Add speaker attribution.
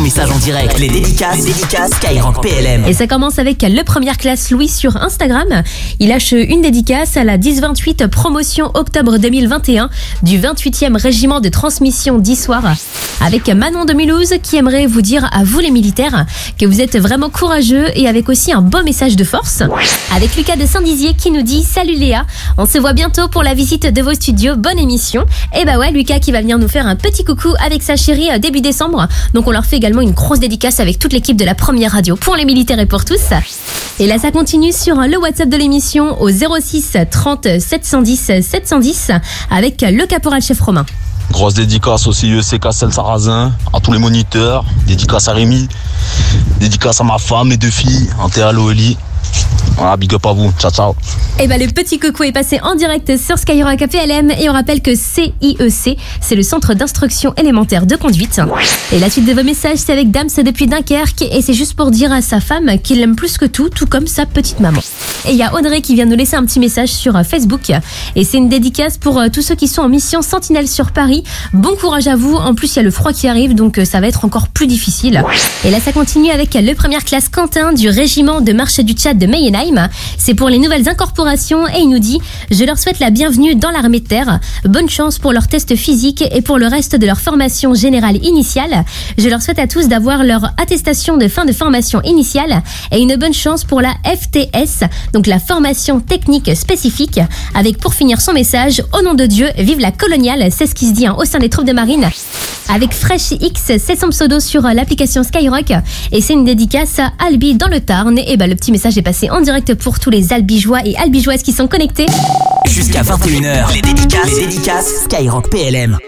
Speaker 1: ton message en direct. Les dédicaces, les dédicaces Skyrock PLM.
Speaker 2: Et ça commence avec le première classe Louis sur Instagram. Il lâche une dédicace à la 1028 promotion octobre 2021 du 28e régiment de transmission d'Issoire avec Manon de Mulhouse qui aimerait vous dire à vous les militaires que vous êtes vraiment courageux et avec aussi un beau message de force. Avec Lucas de Saint-Dizier qui nous dit Salut Léa, on se voit bientôt pour la visite de vos studios, bonne émission. Et bah ouais, Lucas qui va venir nous faire un petit coucou avec sa chérie euh, début décembre. Donc on leur fait également une grosse dédicace avec toute l'équipe de la première radio pour les militaires et pour tous. Et là ça continue sur le WhatsApp de l'émission au 06 30 710 710 avec le caporal chef Romain.
Speaker 3: Grosse dédicace aussi UEC Castel Sarrazin, à tous les moniteurs, dédicace à Rémi, dédicace à ma femme et deux filles, Antea Loeli. Voilà, big up à vous, ciao ciao.
Speaker 2: Et bah le petit coucou est passé en direct sur Skyrock APLM et on rappelle que CIEC, c'est le centre d'instruction élémentaire de conduite. Et la suite de vos messages, c'est avec Dams depuis Dunkerque et c'est juste pour dire à sa femme qu'il l'aime plus que tout, tout comme sa petite maman. Et il y a Audrey qui vient nous laisser un petit message sur euh, Facebook et c'est une dédicace pour euh, tous ceux qui sont en mission Sentinelle sur Paris. Bon courage à vous, en plus il y a le froid qui arrive donc euh, ça va être encore plus difficile. Et là ça continue avec le première classe Quentin du régiment de marche du Tchad de C'est pour les nouvelles incorporations et il nous dit Je leur souhaite la bienvenue dans l'armée de terre. Bonne chance pour leur test physique et pour le reste de leur formation générale initiale. Je leur souhaite à tous d'avoir leur attestation de fin de formation initiale et une bonne chance pour la FTS, donc la formation technique spécifique, avec pour finir son message Au nom de Dieu, vive la coloniale, c'est ce qui se dit hein, au sein des troupes de marine. Avec Fresh X, c'est son pseudo sur euh, l'application Skyrock et c'est une dédicace à Albi dans le Tarn. Et bah le petit message est passé en direct pour tous les albigeois et albigeoises qui sont connectés.
Speaker 1: Jusqu'à 21h, les dédicaces, les dédicaces Skyrock PLM.